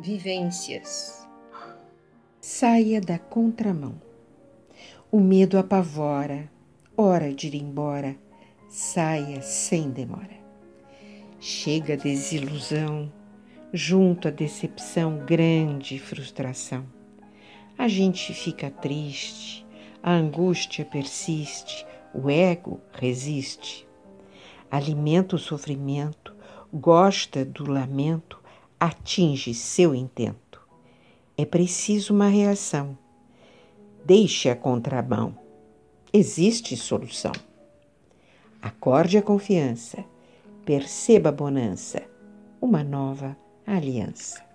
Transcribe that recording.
Vivências. Saia da contramão. O medo apavora, hora de ir embora, saia sem demora. Chega a desilusão, junto à decepção, grande frustração. A gente fica triste, a angústia persiste, o ego resiste. Alimenta o sofrimento, gosta do lamento, atinge seu intento. É preciso uma reação. Deixe a contramão. Existe solução. Acorde a confiança. Perceba a bonança. Uma nova aliança.